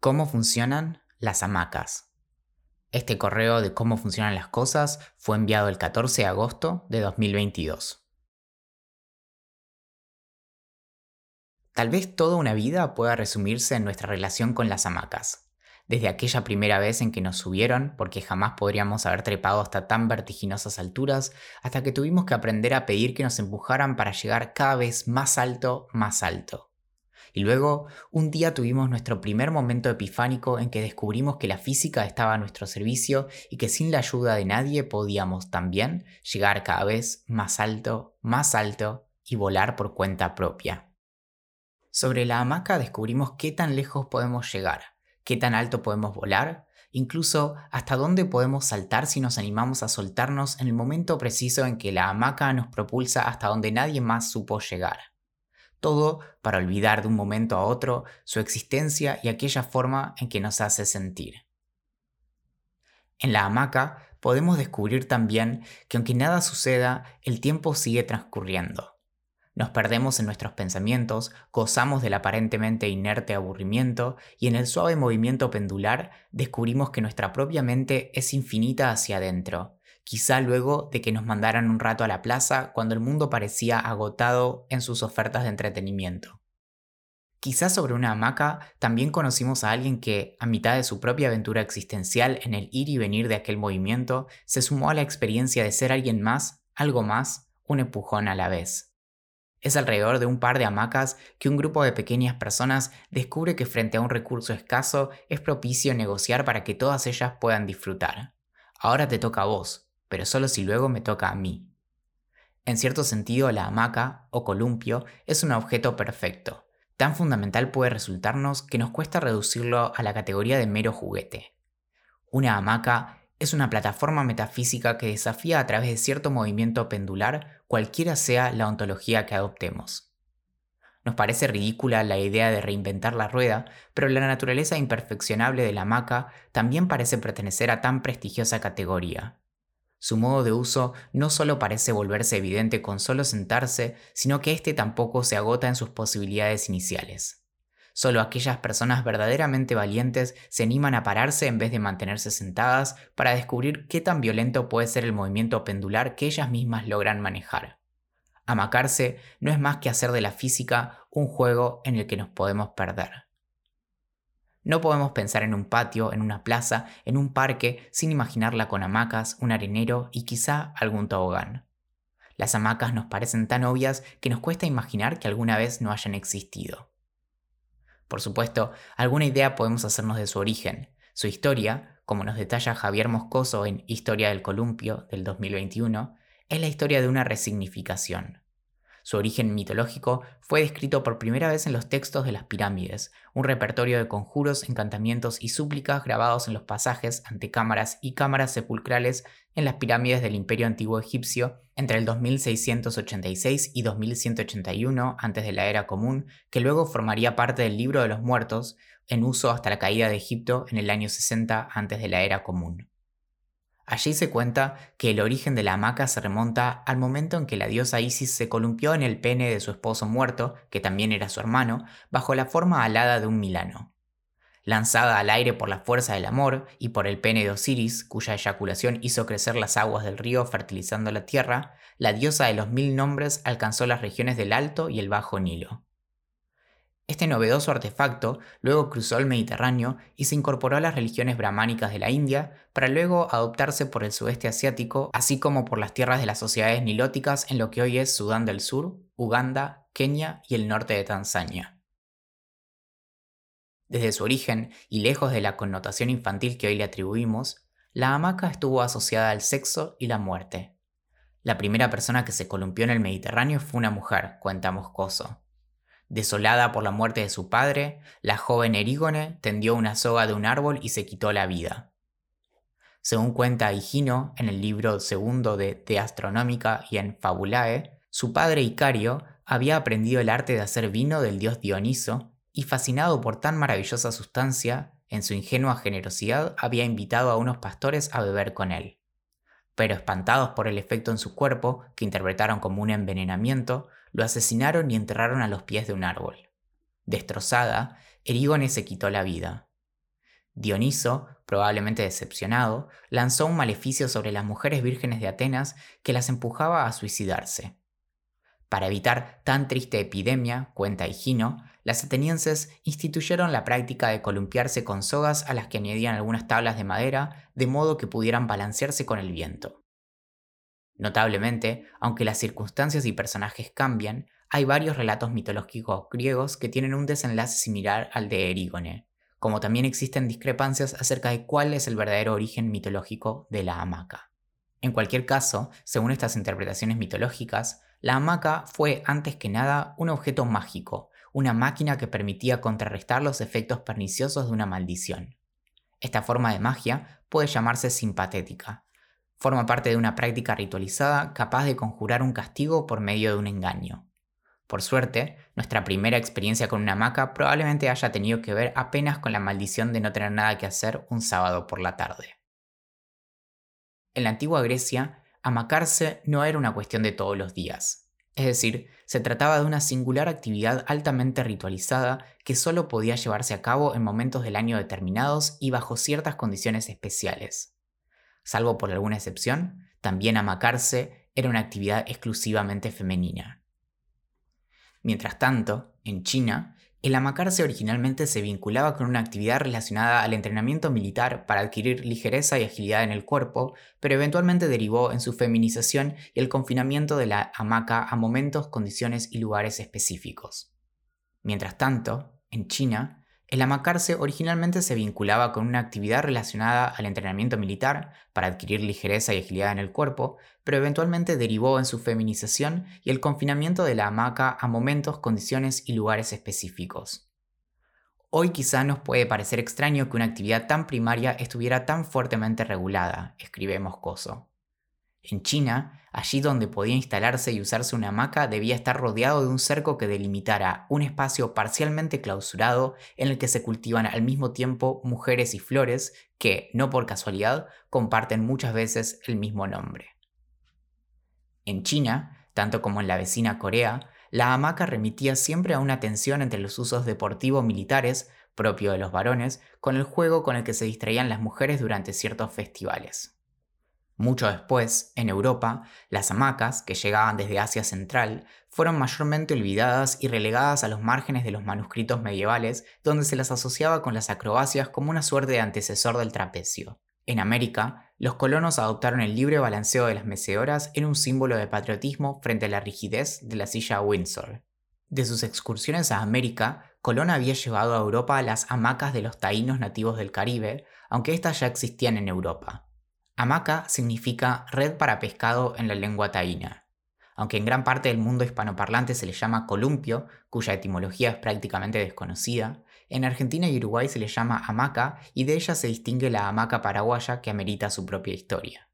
¿Cómo funcionan las hamacas? Este correo de cómo funcionan las cosas fue enviado el 14 de agosto de 2022. Tal vez toda una vida pueda resumirse en nuestra relación con las hamacas. Desde aquella primera vez en que nos subieron, porque jamás podríamos haber trepado hasta tan vertiginosas alturas, hasta que tuvimos que aprender a pedir que nos empujaran para llegar cada vez más alto, más alto. Y luego, un día tuvimos nuestro primer momento epifánico en que descubrimos que la física estaba a nuestro servicio y que sin la ayuda de nadie podíamos también llegar cada vez más alto, más alto y volar por cuenta propia. Sobre la hamaca descubrimos qué tan lejos podemos llegar, qué tan alto podemos volar, incluso hasta dónde podemos saltar si nos animamos a soltarnos en el momento preciso en que la hamaca nos propulsa hasta donde nadie más supo llegar todo para olvidar de un momento a otro su existencia y aquella forma en que nos hace sentir. En la hamaca podemos descubrir también que aunque nada suceda, el tiempo sigue transcurriendo. Nos perdemos en nuestros pensamientos, gozamos del aparentemente inerte aburrimiento y en el suave movimiento pendular descubrimos que nuestra propia mente es infinita hacia adentro quizá luego de que nos mandaran un rato a la plaza cuando el mundo parecía agotado en sus ofertas de entretenimiento. Quizá sobre una hamaca también conocimos a alguien que, a mitad de su propia aventura existencial en el ir y venir de aquel movimiento, se sumó a la experiencia de ser alguien más, algo más, un empujón a la vez. Es alrededor de un par de hamacas que un grupo de pequeñas personas descubre que frente a un recurso escaso es propicio negociar para que todas ellas puedan disfrutar. Ahora te toca a vos, pero solo si luego me toca a mí. En cierto sentido, la hamaca o columpio es un objeto perfecto. Tan fundamental puede resultarnos que nos cuesta reducirlo a la categoría de mero juguete. Una hamaca es una plataforma metafísica que desafía a través de cierto movimiento pendular cualquiera sea la ontología que adoptemos. Nos parece ridícula la idea de reinventar la rueda, pero la naturaleza imperfeccionable de la hamaca también parece pertenecer a tan prestigiosa categoría. Su modo de uso no solo parece volverse evidente con solo sentarse, sino que éste tampoco se agota en sus posibilidades iniciales. Solo aquellas personas verdaderamente valientes se animan a pararse en vez de mantenerse sentadas para descubrir qué tan violento puede ser el movimiento pendular que ellas mismas logran manejar. Amacarse no es más que hacer de la física un juego en el que nos podemos perder. No podemos pensar en un patio, en una plaza, en un parque, sin imaginarla con hamacas, un arenero y quizá algún tobogán. Las hamacas nos parecen tan obvias que nos cuesta imaginar que alguna vez no hayan existido. Por supuesto, alguna idea podemos hacernos de su origen. Su historia, como nos detalla Javier Moscoso en Historia del Columpio del 2021, es la historia de una resignificación. Su origen mitológico fue descrito por primera vez en los textos de las pirámides, un repertorio de conjuros, encantamientos y súplicas grabados en los pasajes, antecámaras y cámaras sepulcrales en las pirámides del Imperio Antiguo Egipcio entre el 2686 y 2181 antes de la Era Común, que luego formaría parte del Libro de los Muertos, en uso hasta la caída de Egipto en el año 60 antes de la Era Común. Allí se cuenta que el origen de la hamaca se remonta al momento en que la diosa Isis se columpió en el pene de su esposo muerto, que también era su hermano, bajo la forma alada de un milano. Lanzada al aire por la fuerza del amor y por el pene de Osiris, cuya eyaculación hizo crecer las aguas del río fertilizando la tierra, la diosa de los mil nombres alcanzó las regiones del Alto y el Bajo Nilo. Este novedoso artefacto luego cruzó el Mediterráneo y se incorporó a las religiones brahmánicas de la India para luego adoptarse por el sudeste asiático, así como por las tierras de las sociedades nilóticas en lo que hoy es Sudán del Sur, Uganda, Kenia y el norte de Tanzania. Desde su origen, y lejos de la connotación infantil que hoy le atribuimos, la hamaca estuvo asociada al sexo y la muerte. La primera persona que se columpió en el Mediterráneo fue una mujer, cuenta Moscoso. Desolada por la muerte de su padre, la joven Erígone tendió una soga de un árbol y se quitó la vida. Según cuenta Higino en el libro segundo de De Astronómica y en Fabulae, su padre Icario había aprendido el arte de hacer vino del dios Dioniso y fascinado por tan maravillosa sustancia, en su ingenua generosidad había invitado a unos pastores a beber con él. Pero espantados por el efecto en su cuerpo, que interpretaron como un envenenamiento, lo asesinaron y enterraron a los pies de un árbol. Destrozada, Erígone se quitó la vida. Dioniso, probablemente decepcionado, lanzó un maleficio sobre las mujeres vírgenes de Atenas que las empujaba a suicidarse. Para evitar tan triste epidemia, cuenta Higino, las atenienses instituyeron la práctica de columpiarse con sogas a las que añadían algunas tablas de madera de modo que pudieran balancearse con el viento. Notablemente, aunque las circunstancias y personajes cambian, hay varios relatos mitológicos griegos que tienen un desenlace similar al de Erígone, como también existen discrepancias acerca de cuál es el verdadero origen mitológico de la hamaca. En cualquier caso, según estas interpretaciones mitológicas, la hamaca fue antes que nada un objeto mágico, una máquina que permitía contrarrestar los efectos perniciosos de una maldición. Esta forma de magia puede llamarse simpatética. Forma parte de una práctica ritualizada capaz de conjurar un castigo por medio de un engaño. Por suerte, nuestra primera experiencia con una hamaca probablemente haya tenido que ver apenas con la maldición de no tener nada que hacer un sábado por la tarde. En la antigua Grecia, amacarse no era una cuestión de todos los días. Es decir, se trataba de una singular actividad altamente ritualizada que solo podía llevarse a cabo en momentos del año determinados y bajo ciertas condiciones especiales. Salvo por alguna excepción, también amacarse era una actividad exclusivamente femenina. Mientras tanto, en China, el amacarse originalmente se vinculaba con una actividad relacionada al entrenamiento militar para adquirir ligereza y agilidad en el cuerpo, pero eventualmente derivó en su feminización y el confinamiento de la hamaca a momentos, condiciones y lugares específicos. Mientras tanto, en China, el amacarse originalmente se vinculaba con una actividad relacionada al entrenamiento militar para adquirir ligereza y agilidad en el cuerpo, pero eventualmente derivó en su feminización y el confinamiento de la hamaca a momentos, condiciones y lugares específicos. Hoy quizá nos puede parecer extraño que una actividad tan primaria estuviera tan fuertemente regulada, escribe Moscoso. En China, allí donde podía instalarse y usarse una hamaca debía estar rodeado de un cerco que delimitara un espacio parcialmente clausurado en el que se cultivan al mismo tiempo mujeres y flores que, no por casualidad, comparten muchas veces el mismo nombre. En China, tanto como en la vecina Corea, la hamaca remitía siempre a una tensión entre los usos deportivo-militares, propio de los varones, con el juego con el que se distraían las mujeres durante ciertos festivales. Mucho después, en Europa, las hamacas, que llegaban desde Asia Central, fueron mayormente olvidadas y relegadas a los márgenes de los manuscritos medievales, donde se las asociaba con las acrobacias como una suerte de antecesor del trapecio. En América, los colonos adoptaron el libre balanceo de las mecedoras en un símbolo de patriotismo frente a la rigidez de la silla Windsor. De sus excursiones a América, Colón había llevado a Europa las hamacas de los taínos nativos del Caribe, aunque éstas ya existían en Europa. Hamaca significa red para pescado en la lengua taína. Aunque en gran parte del mundo hispanoparlante se le llama columpio, cuya etimología es prácticamente desconocida, en Argentina y Uruguay se le llama hamaca y de ella se distingue la hamaca paraguaya que amerita su propia historia.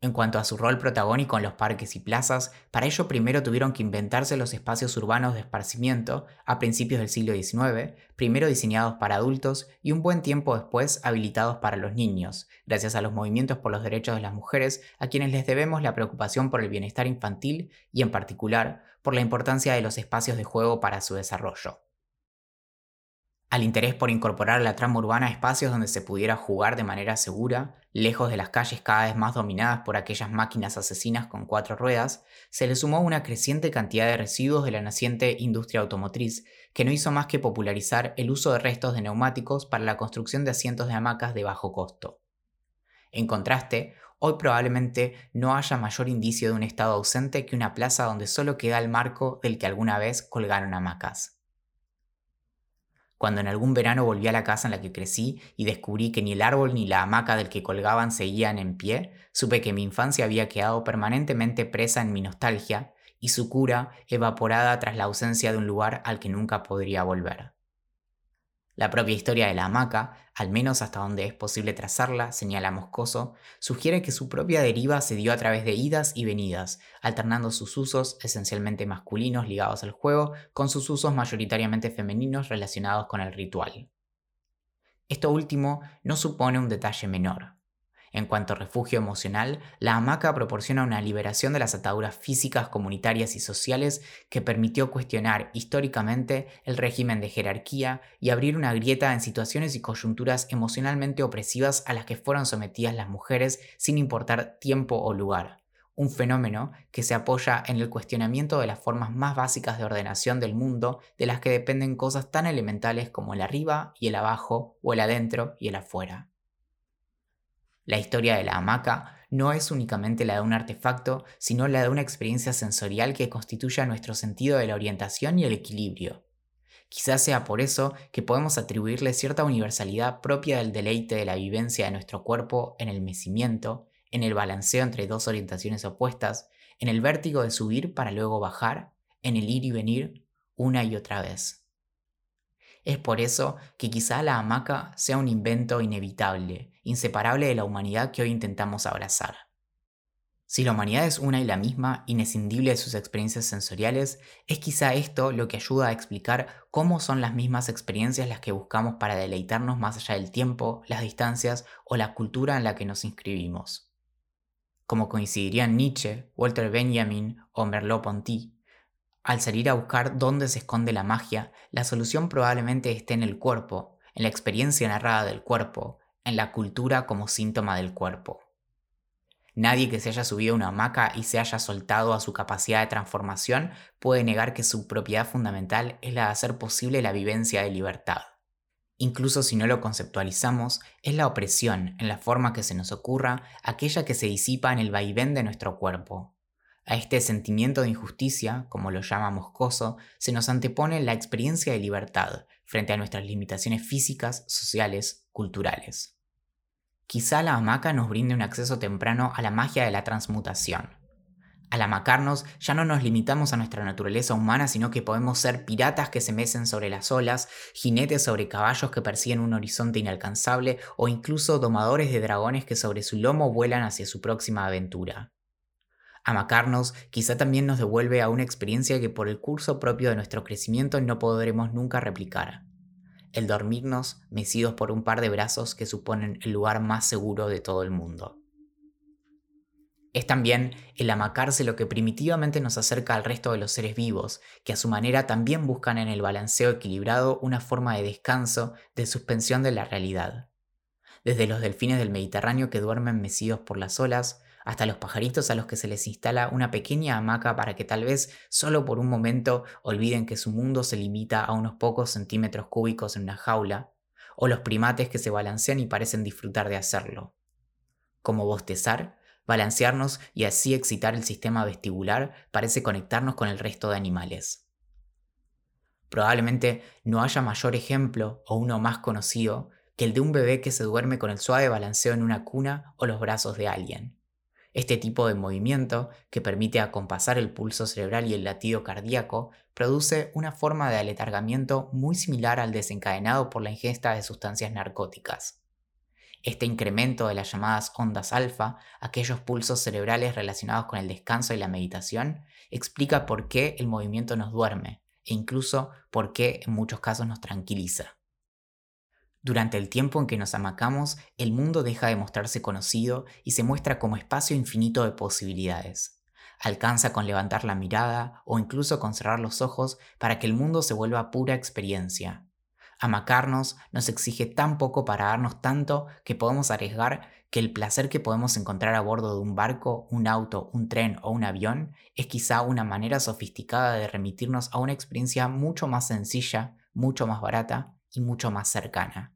En cuanto a su rol protagónico en los parques y plazas, para ello primero tuvieron que inventarse los espacios urbanos de esparcimiento a principios del siglo XIX, primero diseñados para adultos y un buen tiempo después habilitados para los niños, gracias a los movimientos por los derechos de las mujeres, a quienes les debemos la preocupación por el bienestar infantil y en particular por la importancia de los espacios de juego para su desarrollo. Al interés por incorporar a la trama urbana espacios donde se pudiera jugar de manera segura, lejos de las calles cada vez más dominadas por aquellas máquinas asesinas con cuatro ruedas, se le sumó una creciente cantidad de residuos de la naciente industria automotriz, que no hizo más que popularizar el uso de restos de neumáticos para la construcción de asientos de hamacas de bajo costo. En contraste, hoy probablemente no haya mayor indicio de un estado ausente que una plaza donde solo queda el marco del que alguna vez colgaron hamacas. Cuando en algún verano volví a la casa en la que crecí y descubrí que ni el árbol ni la hamaca del que colgaban seguían en pie, supe que mi infancia había quedado permanentemente presa en mi nostalgia y su cura evaporada tras la ausencia de un lugar al que nunca podría volver. La propia historia de la hamaca, al menos hasta donde es posible trazarla, señala Moscoso, sugiere que su propia deriva se dio a través de idas y venidas, alternando sus usos esencialmente masculinos ligados al juego con sus usos mayoritariamente femeninos relacionados con el ritual. Esto último no supone un detalle menor. En cuanto a refugio emocional, la hamaca proporciona una liberación de las ataduras físicas, comunitarias y sociales que permitió cuestionar históricamente el régimen de jerarquía y abrir una grieta en situaciones y coyunturas emocionalmente opresivas a las que fueron sometidas las mujeres sin importar tiempo o lugar. Un fenómeno que se apoya en el cuestionamiento de las formas más básicas de ordenación del mundo de las que dependen cosas tan elementales como el arriba y el abajo o el adentro y el afuera. La historia de la hamaca no es únicamente la de un artefacto, sino la de una experiencia sensorial que constituye nuestro sentido de la orientación y el equilibrio. Quizás sea por eso que podemos atribuirle cierta universalidad propia del deleite de la vivencia de nuestro cuerpo en el mecimiento, en el balanceo entre dos orientaciones opuestas, en el vértigo de subir para luego bajar, en el ir y venir una y otra vez. Es por eso que quizá la hamaca sea un invento inevitable, inseparable de la humanidad que hoy intentamos abrazar. Si la humanidad es una y la misma, inescindible de sus experiencias sensoriales, es quizá esto lo que ayuda a explicar cómo son las mismas experiencias las que buscamos para deleitarnos más allá del tiempo, las distancias o la cultura en la que nos inscribimos. Como coincidirían Nietzsche, Walter Benjamin o Merleau-Ponty, al salir a buscar dónde se esconde la magia, la solución probablemente esté en el cuerpo, en la experiencia narrada del cuerpo, en la cultura como síntoma del cuerpo. Nadie que se haya subido a una hamaca y se haya soltado a su capacidad de transformación puede negar que su propiedad fundamental es la de hacer posible la vivencia de libertad. Incluso si no lo conceptualizamos, es la opresión, en la forma que se nos ocurra, aquella que se disipa en el vaivén de nuestro cuerpo, a este sentimiento de injusticia, como lo llama Moscoso, se nos antepone la experiencia de libertad frente a nuestras limitaciones físicas, sociales, culturales. Quizá la hamaca nos brinde un acceso temprano a la magia de la transmutación. Al amacarnos ya no nos limitamos a nuestra naturaleza humana, sino que podemos ser piratas que se mecen sobre las olas, jinetes sobre caballos que persiguen un horizonte inalcanzable o incluso domadores de dragones que sobre su lomo vuelan hacia su próxima aventura. Amacarnos quizá también nos devuelve a una experiencia que por el curso propio de nuestro crecimiento no podremos nunca replicar. El dormirnos mecidos por un par de brazos que suponen el lugar más seguro de todo el mundo. Es también el amacarse lo que primitivamente nos acerca al resto de los seres vivos, que a su manera también buscan en el balanceo equilibrado una forma de descanso, de suspensión de la realidad. Desde los delfines del Mediterráneo que duermen mecidos por las olas, hasta los pajaritos a los que se les instala una pequeña hamaca para que tal vez solo por un momento olviden que su mundo se limita a unos pocos centímetros cúbicos en una jaula, o los primates que se balancean y parecen disfrutar de hacerlo. Como bostezar, balancearnos y así excitar el sistema vestibular parece conectarnos con el resto de animales. Probablemente no haya mayor ejemplo o uno más conocido que el de un bebé que se duerme con el suave balanceo en una cuna o los brazos de alguien. Este tipo de movimiento, que permite acompasar el pulso cerebral y el latido cardíaco, produce una forma de aletargamiento muy similar al desencadenado por la ingesta de sustancias narcóticas. Este incremento de las llamadas ondas alfa, aquellos pulsos cerebrales relacionados con el descanso y la meditación, explica por qué el movimiento nos duerme e incluso por qué en muchos casos nos tranquiliza. Durante el tiempo en que nos amacamos, el mundo deja de mostrarse conocido y se muestra como espacio infinito de posibilidades. Alcanza con levantar la mirada o incluso con cerrar los ojos para que el mundo se vuelva pura experiencia. Amacarnos nos exige tan poco para darnos tanto que podemos arriesgar que el placer que podemos encontrar a bordo de un barco, un auto, un tren o un avión es quizá una manera sofisticada de remitirnos a una experiencia mucho más sencilla, mucho más barata y mucho más cercana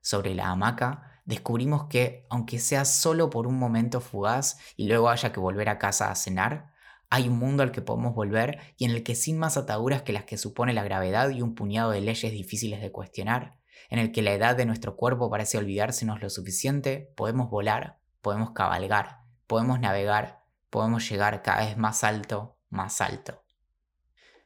sobre la hamaca, descubrimos que, aunque sea solo por un momento fugaz y luego haya que volver a casa a cenar, hay un mundo al que podemos volver y en el que sin más ataduras que las que supone la gravedad y un puñado de leyes difíciles de cuestionar, en el que la edad de nuestro cuerpo parece olvidársenos lo suficiente, podemos volar, podemos cabalgar, podemos navegar, podemos llegar cada vez más alto, más alto.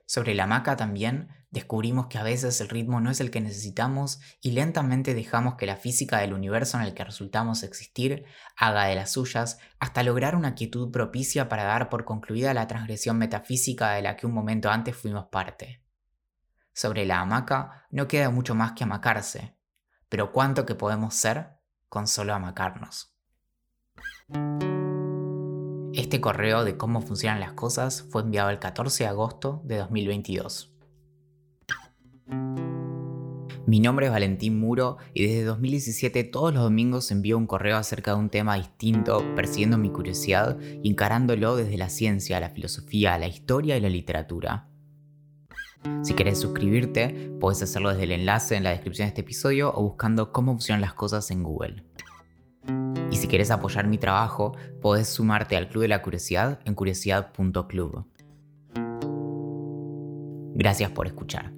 Sobre la hamaca también descubrimos que a veces el ritmo no es el que necesitamos y lentamente dejamos que la física del universo en el que resultamos existir haga de las suyas hasta lograr una quietud propicia para dar por concluida la transgresión metafísica de la que un momento antes fuimos parte. Sobre la hamaca no queda mucho más que amacarse, pero cuánto que podemos ser con solo amacarnos. Este correo de cómo funcionan las cosas fue enviado el 14 de agosto de 2022. Mi nombre es Valentín Muro y desde 2017 todos los domingos envío un correo acerca de un tema distinto, persiguiendo mi curiosidad y encarándolo desde la ciencia, la filosofía, la historia y la literatura. Si querés suscribirte, puedes hacerlo desde el enlace en la descripción de este episodio o buscando cómo funcionan las cosas en Google. Y si quieres apoyar mi trabajo, podés sumarte al Club de la Curiosidad en curiosidad.club. Gracias por escuchar.